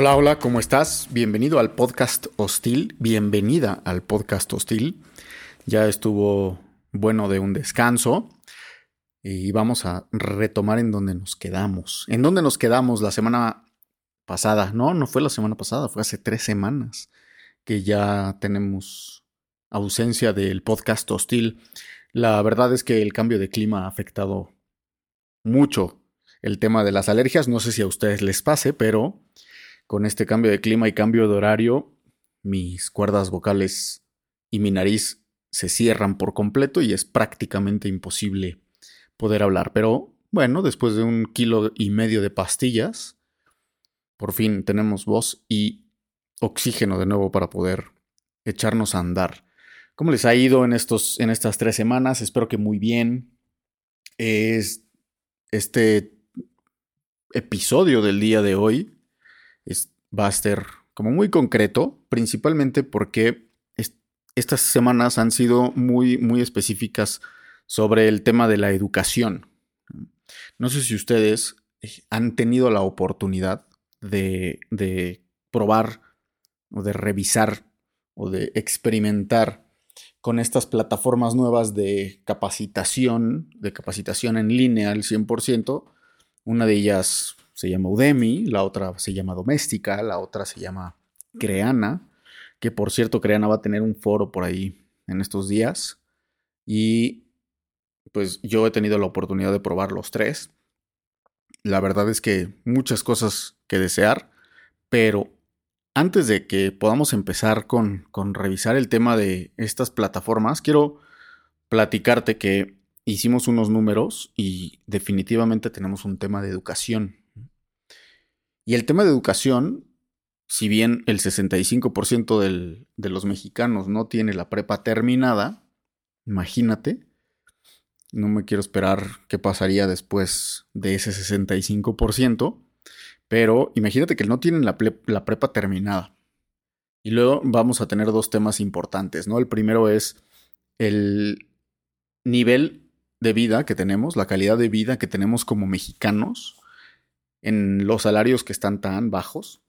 Hola, hola, ¿cómo estás? Bienvenido al podcast hostil, bienvenida al podcast hostil. Ya estuvo bueno de un descanso y vamos a retomar en donde nos quedamos. ¿En dónde nos quedamos la semana pasada? No, no fue la semana pasada, fue hace tres semanas que ya tenemos ausencia del podcast hostil. La verdad es que el cambio de clima ha afectado mucho el tema de las alergias. No sé si a ustedes les pase, pero con este cambio de clima y cambio de horario, mis cuerdas vocales y mi nariz se cierran por completo y es prácticamente imposible poder hablar. Pero bueno, después de un kilo y medio de pastillas, por fin tenemos voz y oxígeno de nuevo para poder echarnos a andar. ¿Cómo les ha ido en, estos, en estas tres semanas? Espero que muy bien. Es este episodio del día de hoy va a ser como muy concreto, principalmente porque estas semanas han sido muy, muy específicas sobre el tema de la educación. No sé si ustedes eh, han tenido la oportunidad de, de probar o de revisar o de experimentar con estas plataformas nuevas de capacitación, de capacitación en línea al 100%. Una de ellas se llama Udemy, la otra se llama Doméstica, la otra se llama Creana, que por cierto Creana va a tener un foro por ahí en estos días. Y pues yo he tenido la oportunidad de probar los tres. La verdad es que muchas cosas que desear, pero antes de que podamos empezar con, con revisar el tema de estas plataformas, quiero platicarte que hicimos unos números y definitivamente tenemos un tema de educación y el tema de educación, si bien el 65% de los mexicanos no tiene la prepa terminada, imagínate, no me quiero esperar qué pasaría después de ese 65%, pero imagínate que no tienen la, la prepa terminada. Y luego vamos a tener dos temas importantes, ¿no? El primero es el nivel de vida que tenemos, la calidad de vida que tenemos como mexicanos en los salarios que están tan bajos.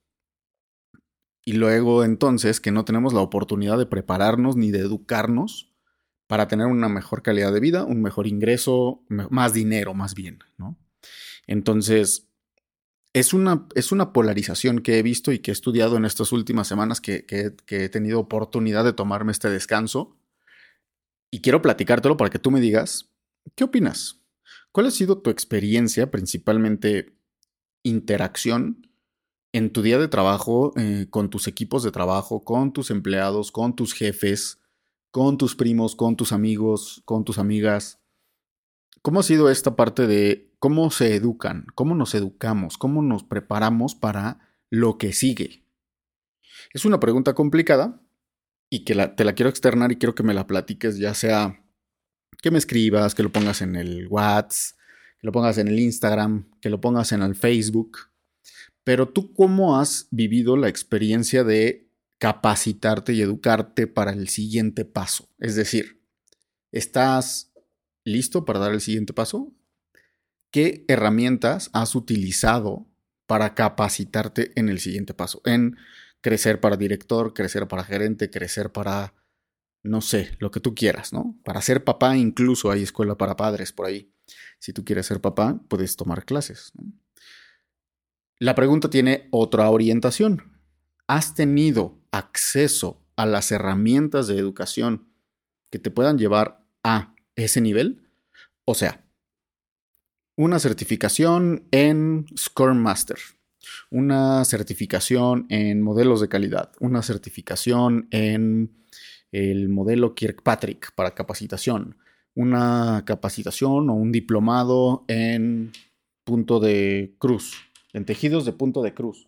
Y luego entonces que no tenemos la oportunidad de prepararnos ni de educarnos para tener una mejor calidad de vida, un mejor ingreso, más dinero más bien, ¿no? Entonces, es una, es una polarización que he visto y que he estudiado en estas últimas semanas que, que he tenido oportunidad de tomarme este descanso. Y quiero platicártelo para que tú me digas, ¿qué opinas? ¿Cuál ha sido tu experiencia principalmente interacción en tu día de trabajo, eh, con tus equipos de trabajo, con tus empleados, con tus jefes, con tus primos, con tus amigos, con tus amigas. ¿Cómo ha sido esta parte de cómo se educan, cómo nos educamos, cómo nos preparamos para lo que sigue? Es una pregunta complicada y que te la quiero externar y quiero que me la platiques, ya sea que me escribas, que lo pongas en el WhatsApp, que lo pongas en el Instagram, que lo pongas en el Facebook. Pero tú cómo has vivido la experiencia de capacitarte y educarte para el siguiente paso? Es decir, ¿estás listo para dar el siguiente paso? ¿Qué herramientas has utilizado para capacitarte en el siguiente paso? En crecer para director, crecer para gerente, crecer para, no sé, lo que tú quieras, ¿no? Para ser papá incluso hay escuela para padres por ahí. Si tú quieres ser papá, puedes tomar clases. La pregunta tiene otra orientación. ¿Has tenido acceso a las herramientas de educación que te puedan llevar a ese nivel? O sea, una certificación en Scrum Master, una certificación en modelos de calidad, una certificación en el modelo Kirkpatrick para capacitación, una capacitación o un diplomado en punto de cruz, en tejidos de punto de cruz.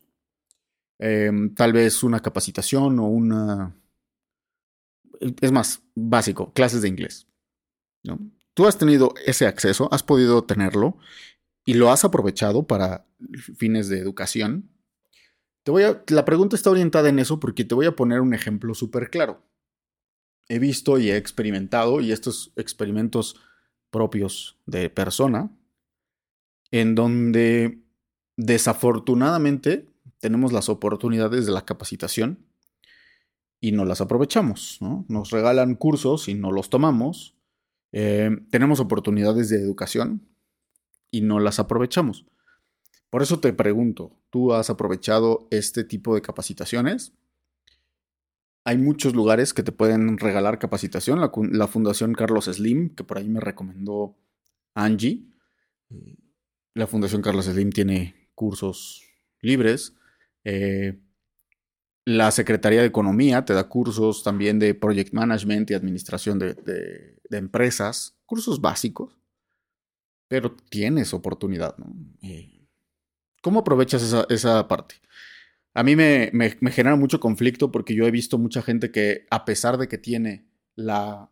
Em, tal vez una capacitación o una... Es más, básico, clases de inglés. ¿no? Tú has tenido ese acceso, has podido tenerlo y lo has aprovechado para fines de educación. Te voy a, la pregunta está orientada en eso porque te voy a poner un ejemplo súper claro he visto y he experimentado, y estos experimentos propios de persona, en donde desafortunadamente tenemos las oportunidades de la capacitación y no las aprovechamos. ¿no? Nos regalan cursos y no los tomamos. Eh, tenemos oportunidades de educación y no las aprovechamos. Por eso te pregunto, ¿tú has aprovechado este tipo de capacitaciones? Hay muchos lugares que te pueden regalar capacitación. La, Fundación Carlos Slim, que por ahí me recomendó Angie. La Fundación Carlos Slim tiene cursos libres. Eh, la Secretaría de Economía te da cursos también de Project Management y Administración de, Empresas, cursos básicos, pero tienes oportunidad. ¿no? ¿Cómo aprovechas esa, parte? A mí me, genera mucho conflicto porque yo he visto mucha gente que a pesar de que tiene la,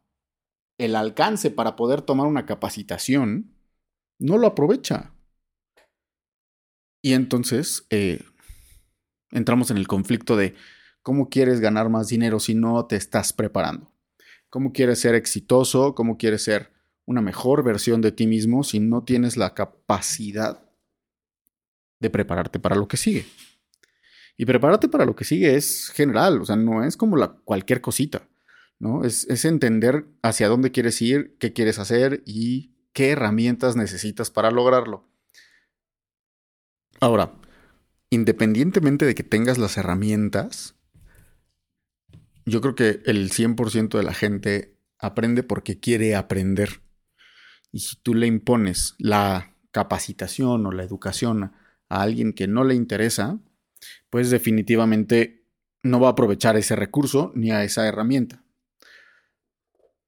el alcance para poder tomar una capacitación, no lo aprovecha. Y entonces, eh, entramos en el conflicto de cómo quieres ganar más dinero si no te estás preparando. ¿Cómo quieres ser exitoso? ¿Cómo quieres ser una mejor versión de ti mismo si no tienes la capacidad de prepararte para lo que sigue? Y prepararte para lo que sigue es general, o sea, no es como la, cualquier cosita, ¿no? Es, es entender hacia dónde quieres ir, qué quieres hacer y qué herramientas necesitas para lograrlo. Ahora, independientemente de que tengas las herramientas, yo creo que el 100% de la gente aprende porque quiere aprender. Y si tú le impones la capacitación o la educación a alguien que no le interesa, pues definitivamente no va a aprovechar ese recurso ni a esa herramienta.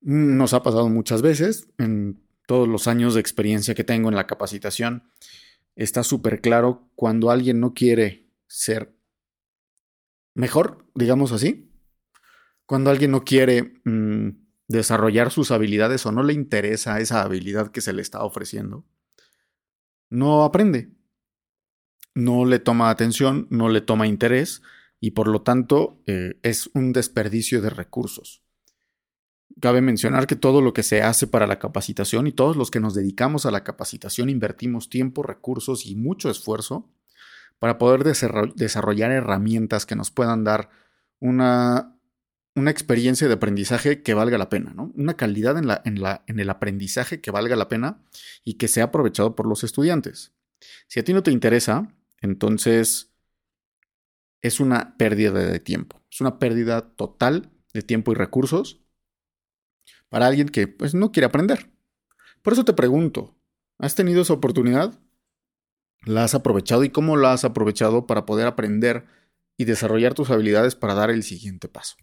Nos ha pasado muchas veces en todos los años de experiencia que tengo en la capacitación está súper claro cuando alguien no quiere ser mejor, digamos así. Cuando alguien no quiere mm, desarrollar sus habilidades o no le interesa esa habilidad que se le está ofreciendo, no aprende. No le toma atención, no le toma interés y por lo tanto eh, es un desperdicio de recursos. Cabe mencionar que todo lo que se hace para la capacitación y todos los que nos dedicamos a la capacitación invertimos tiempo, recursos y mucho esfuerzo para poder desarrollar herramientas que nos puedan dar una, una experiencia de aprendizaje que valga la pena, ¿no? Una calidad en, la, en, la, en el aprendizaje que valga la pena y que sea aprovechado por los estudiantes. Si a ti no te interesa, entonces es una pérdida de tiempo. Es una pérdida total de tiempo y recursos para alguien que pues, no quiere aprender. Por eso te pregunto, ¿has tenido esa oportunidad? ¿La has aprovechado y cómo la has aprovechado para poder aprender y desarrollar tus habilidades para dar el siguiente paso?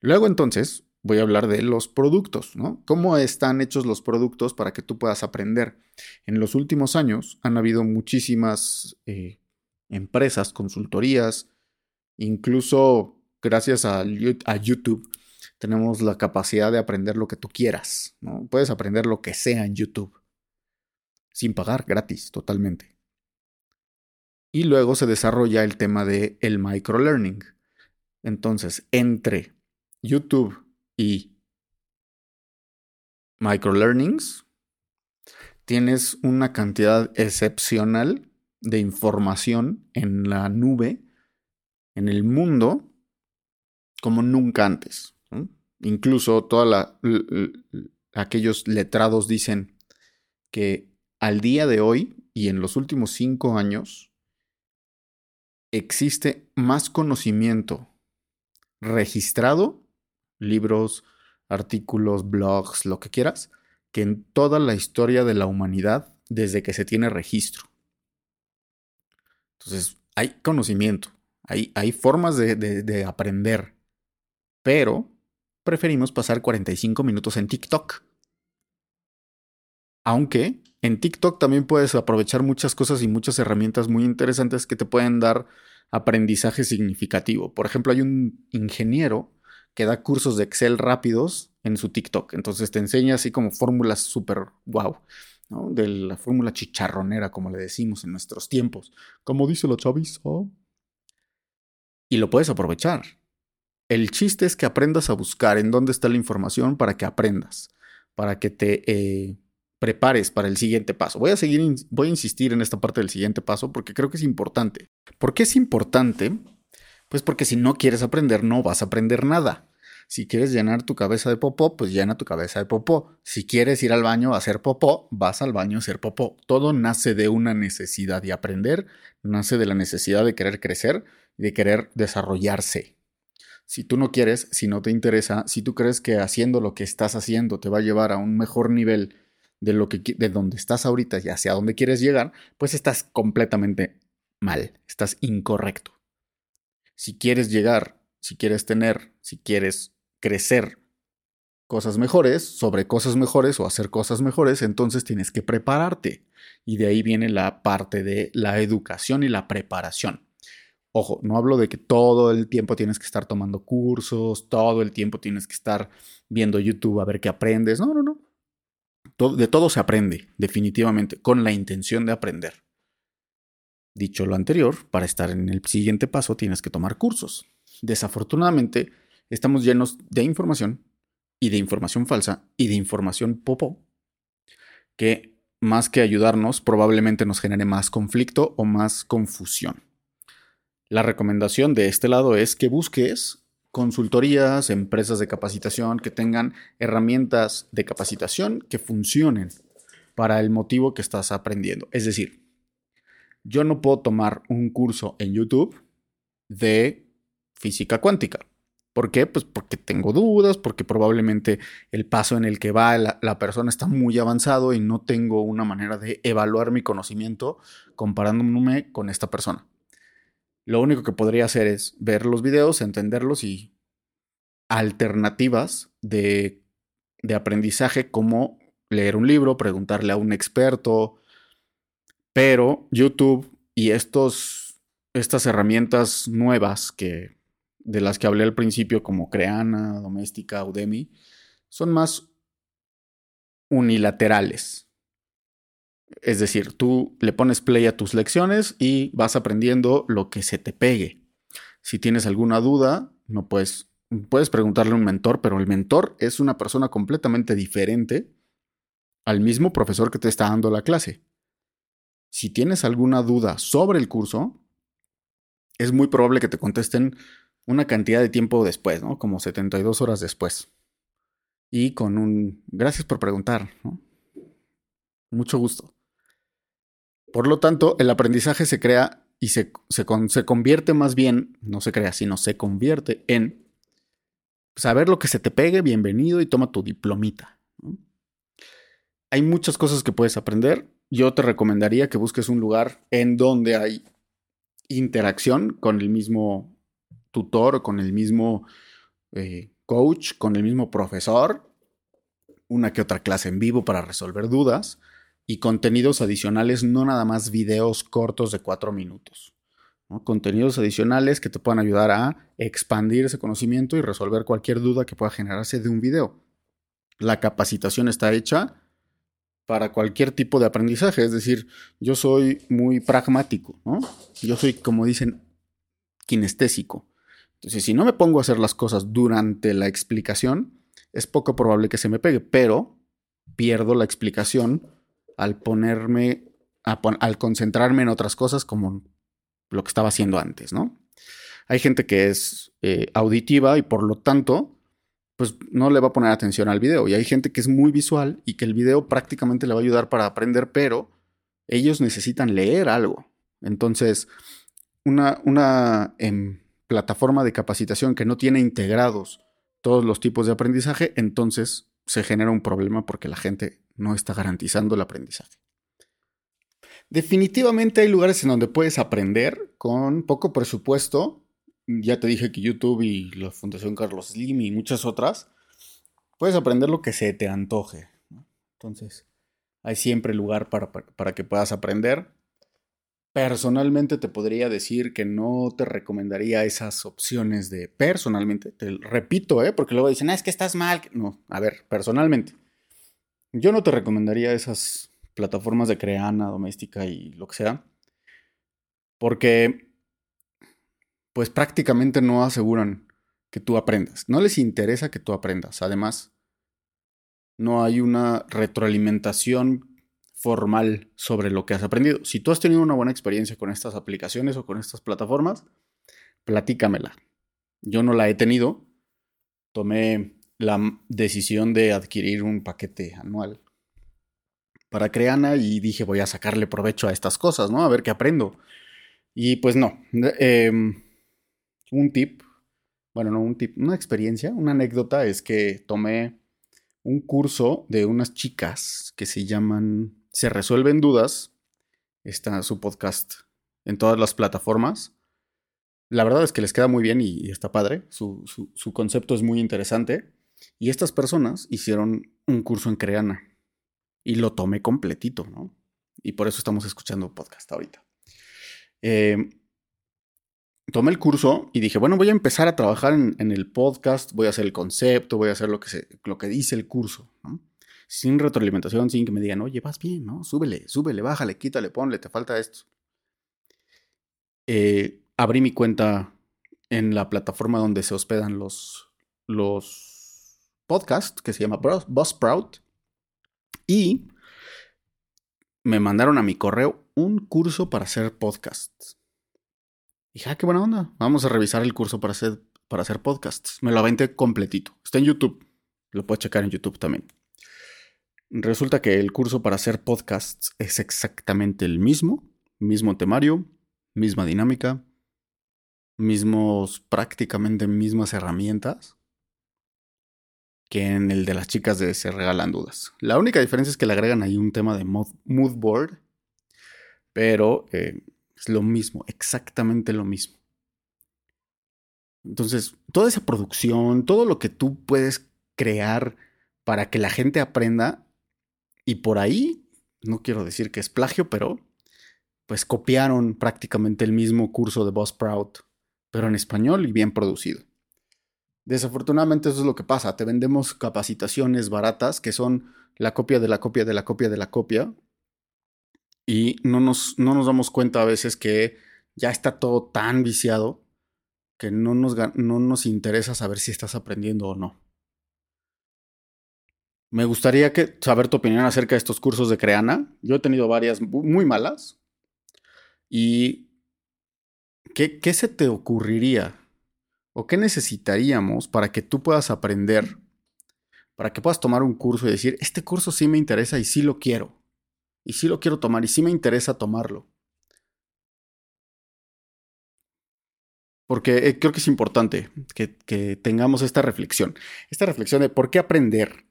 Luego entonces voy a hablar de los productos, ¿no? ¿Cómo están hechos los productos para que tú puedas aprender? En los últimos años han habido muchísimas eh, empresas, consultorías, incluso gracias a, YouTube tenemos la capacidad de aprender lo que tú quieras. Puedes aprender lo que sea en YouTube, sin pagar, gratis, totalmente. Y luego se desarrolla el tema de microlearning. Entonces, entre YouTube y microlearnings, tienes una cantidad excepcional de información en la nube, en el mundo, como nunca antes. Incluso toda aquellos letrados dicen que al día de hoy y en los últimos cinco años existe más conocimiento registrado, libros, artículos, blogs, lo que quieras, que en toda la historia de la humanidad desde que se tiene registro. Entonces, hay conocimiento, hay, hay formas de aprender, pero preferimos pasar 45 minutos en TikTok. Aunque en TikTok también puedes aprovechar muchas cosas y muchas herramientas muy interesantes que te pueden dar aprendizaje significativo. Por ejemplo, hay un ingeniero que da cursos de Excel rápidos en su TikTok. Entonces te enseña así como fórmulas súper wow, de la fórmula chicharronera, como le decimos en nuestros tiempos. Como dice la chaviza. Y lo puedes aprovechar. El chiste es que aprendas a buscar en dónde está la información para que aprendas, para que te eh, prepares para el siguiente paso. Voy a seguir, voy a insistir en esta parte del siguiente paso porque creo que es importante. ¿Por qué es importante? Pues porque si no quieres aprender, no vas a aprender nada. Si quieres llenar tu cabeza de popó, pues llena tu cabeza de popó. Si quieres ir al baño a hacer popó, vas al baño a hacer popó. Todo nace de una necesidad de aprender, nace de la necesidad de querer crecer de querer desarrollarse. Si tú no quieres, si no te interesa, si tú crees que haciendo lo que estás haciendo te va a llevar a un mejor nivel de lo que de donde estás ahorita y hacia dónde quieres llegar, pues estás completamente mal, estás incorrecto. Si quieres llegar, si quieres tener, si quieres crecer cosas mejores, sobre cosas mejores o hacer cosas mejores, entonces tienes que prepararte. Y de ahí viene la parte de la educación y la preparación. Ojo, no hablo de que todo el tiempo tienes que estar tomando cursos, todo el tiempo tienes que estar viendo YouTube a ver qué aprendes. No, no, no. de todo se aprende, definitivamente, con la intención de aprender. Dicho lo anterior, para estar en el siguiente paso tienes que tomar cursos. Desafortunadamente, estamos llenos de información y de información falsa y de información popo que más que ayudarnos probablemente nos genere más conflicto o más confusión. La recomendación de este lado es que busques consultorías, empresas de capacitación que tengan herramientas de capacitación que funcionen para el motivo que estás aprendiendo. Es decir, yo no puedo tomar un curso en YouTube de física cuántica ¿Por qué? Pues porque tengo dudas, porque probablemente el paso en el que va la, persona está muy avanzado y no tengo una manera de evaluar mi conocimiento comparándome con esta persona. Lo único que podría hacer es ver los videos, entenderlos y alternativas de, de aprendizaje como leer un libro, preguntarle a un experto, pero YouTube y estos, estas herramientas nuevas que de las que hablé al principio, como Creana, Doméstica, Udemy, son más unilaterales. Es decir, tú le pones play a tus lecciones y vas aprendiendo lo que se te pegue. Si tienes alguna duda, no puedes, puedes preguntarle a un mentor, pero el mentor es una persona completamente diferente al mismo profesor que te está dando la clase. Si tienes alguna duda sobre el curso, es muy probable que te contesten una cantidad de tiempo después, ¿no? Como 72 horas después. Y con un... Gracias por preguntar, ¿no? Mucho gusto. Por lo tanto, el aprendizaje se crea y se, se, convierte más bien, no se crea, sino se convierte en saber lo que se te pegue, bienvenido y toma tu diplomita. Hay muchas cosas que puedes aprender. Yo te recomendaría que busques un lugar en donde hay interacción con el mismo tutor, con el mismo eh, coach, con el mismo profesor, una que otra clase en vivo para resolver dudas y contenidos adicionales, no nada más videos cortos de cuatro minutos. Contenidos adicionales que te puedan ayudar a expandir ese conocimiento y resolver cualquier duda que pueda generarse de un video. La capacitación está hecha para cualquier tipo de aprendizaje, es decir, yo soy muy pragmático, Yo soy, como dicen, kinestésico. Entonces, si no me pongo a hacer las cosas durante la explicación, es poco probable que se me pegue, pero pierdo la explicación al ponerme, al concentrarme en otras cosas como lo que estaba haciendo antes, ¿no? Hay gente que es eh, auditiva y por lo tanto, pues no le va a poner atención al video. Y hay gente que es muy visual y que el video prácticamente le va a ayudar para aprender, pero ellos necesitan leer algo. Entonces, una, una em, plataforma de capacitación que no tiene integrados todos los tipos de aprendizaje, entonces se genera un problema porque la gente no está garantizando el aprendizaje. Definitivamente hay lugares en donde puedes aprender con poco presupuesto. Ya te dije que YouTube y la Fundación Carlos Slim y muchas otras, puedes aprender lo que se te antoje. Entonces, hay siempre lugar para, para que puedas aprender. Personalmente te podría decir que no te recomendaría esas opciones de personalmente. Te repito, ¿eh? porque luego dicen, ah, es que estás mal. No, a ver, personalmente. Yo no te recomendaría esas plataformas de creana, doméstica y lo que sea. Porque, pues prácticamente no aseguran que tú aprendas. No les interesa que tú aprendas. Además, no hay una retroalimentación formal sobre lo que has aprendido. Si tú has tenido una buena experiencia con estas aplicaciones o con estas plataformas, platícamela. Yo no la he tenido. Tomé la decisión de adquirir un paquete anual para Creana y dije voy a sacarle provecho a estas cosas, ¿no? A ver qué aprendo. Y pues no. Em, un tip, bueno, no un tip, una experiencia, una anécdota es que tomé un curso de unas chicas que se llaman Se Resuelven Dudas. Está su podcast en todas las plataformas. La verdad es que les queda muy bien y, está padre. Su, su concepto es muy interesante. Y estas personas hicieron un curso en Creana y lo tomé completito, ¿no? Y por eso estamos escuchando podcast ahorita. Eh, tomé el curso y dije, bueno, voy a empezar a trabajar en, el podcast, voy a hacer el concepto, voy a hacer lo que, lo que dice el curso, ¿no? Sin retroalimentación, sin que me digan, oye, vas bien, ¿no? Súbele, súbele, bájale, quítale, ponle, te falta esto. Eh, abrí mi cuenta en la plataforma donde se hospedan los, los podcasts, que se llama Buzzsprout. Y me mandaron a mi correo un curso para hacer podcasts. Dije, ah, qué buena onda. Vamos a revisar el curso para hacer, para hacer podcasts. Me lo aventé completito. Está en YouTube. Lo puedes checar en YouTube también. Resulta que el curso para hacer podcasts es exactamente el mismo. Mismo temario, misma dinámica, mismos, prácticamente mismas herramientas que en el de las chicas de Se Regalan Dudas. La única diferencia es que le agregan ahí un tema de mood, board, pero eh, es lo mismo, exactamente lo mismo. Entonces, toda esa producción, todo lo que tú puedes crear para que la gente aprenda, y por ahí, no quiero decir que es plagio, pero pues copiaron prácticamente el mismo curso de Boss Proud, pero en español y bien producido. Desafortunadamente eso es lo que pasa. Te vendemos capacitaciones baratas que son la copia de la copia de la copia de la copia. Y no nos, no nos damos cuenta a veces que ya está todo tan viciado que no nos, no nos interesa saber si estás aprendiendo o no. Me gustaría que, saber tu opinión acerca de estos cursos de Creana. Yo he tenido varias muy malas. ¿Y qué, qué se te ocurriría ¿O qué necesitaríamos para que tú puedas aprender? Para que puedas tomar un curso y decir, este curso sí me interesa y sí lo quiero. Y sí lo quiero tomar y sí me interesa tomarlo. Porque eh, creo que es importante que, que tengamos esta reflexión. Esta reflexión de por qué aprender.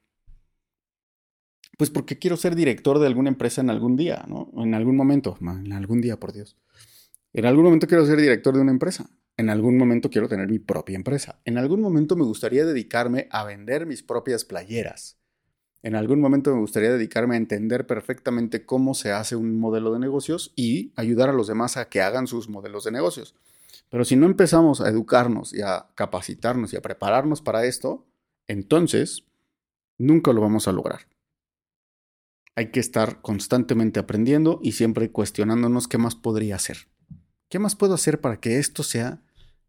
Pues porque quiero ser director de alguna empresa en algún día, ¿no? En algún momento, en algún día, por Dios. En algún momento quiero ser director de una empresa. En algún momento quiero tener mi propia empresa. En algún momento me gustaría dedicarme a vender mis propias playeras. En algún momento me gustaría dedicarme a entender perfectamente cómo se hace un modelo de negocios y ayudar a los demás a que hagan sus modelos de negocios. Pero si no empezamos a educarnos y a capacitarnos y a prepararnos para esto, entonces nunca lo vamos a lograr. Hay que estar constantemente aprendiendo y siempre cuestionándonos qué más podría hacer. ¿Qué más puedo hacer para que esto sea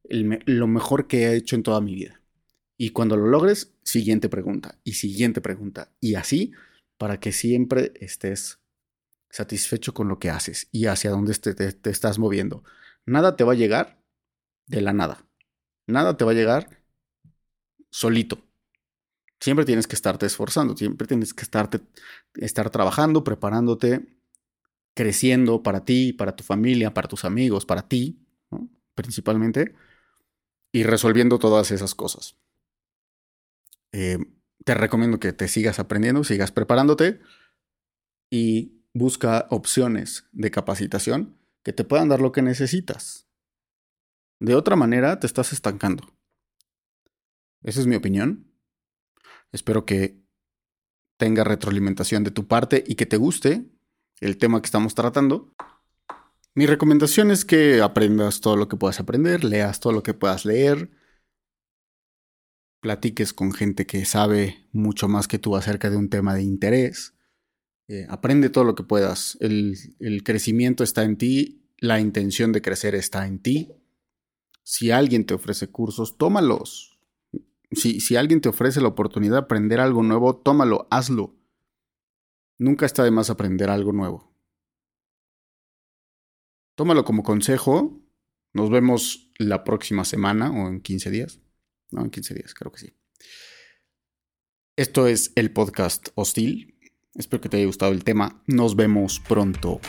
lo mejor que he hecho en toda mi vida? Y cuando lo logres, siguiente pregunta y siguiente pregunta. Y así para que siempre estés satisfecho con lo que haces y hacia dónde te, te, estás moviendo. Nada te va a llegar de la nada. Nada te va a llegar solito. Siempre tienes que estarte esforzando, siempre tienes que estarte, estar trabajando, preparándote, creciendo para ti, para tu familia, para tus amigos, para ti, principalmente, y resolviendo todas esas cosas. Eh, te recomiendo que te sigas aprendiendo, sigas preparándote y busca opciones de capacitación que te puedan dar lo que necesitas. De otra manera, te estás estancando. Esa es mi opinión. Espero que tenga retroalimentación de tu parte y que te guste el tema que estamos tratando. Mi recomendación es que aprendas todo lo que puedas aprender, leas todo lo que puedas leer, platiques con gente que sabe mucho más que tú acerca de un tema de interés. Eh, aprende todo lo que puedas. El, crecimiento está en ti, la intención de crecer está en ti. Si alguien te ofrece cursos, tómalos. Si, si alguien te ofrece la oportunidad de aprender algo nuevo, tómalo, hazlo. Nunca está de más aprender algo nuevo. Tómalo como consejo. Nos vemos la próxima semana o en 15 días. No, en 15 días, creo que sí. Esto es el podcast Hostil. Espero que te haya gustado el tema. Nos vemos pronto.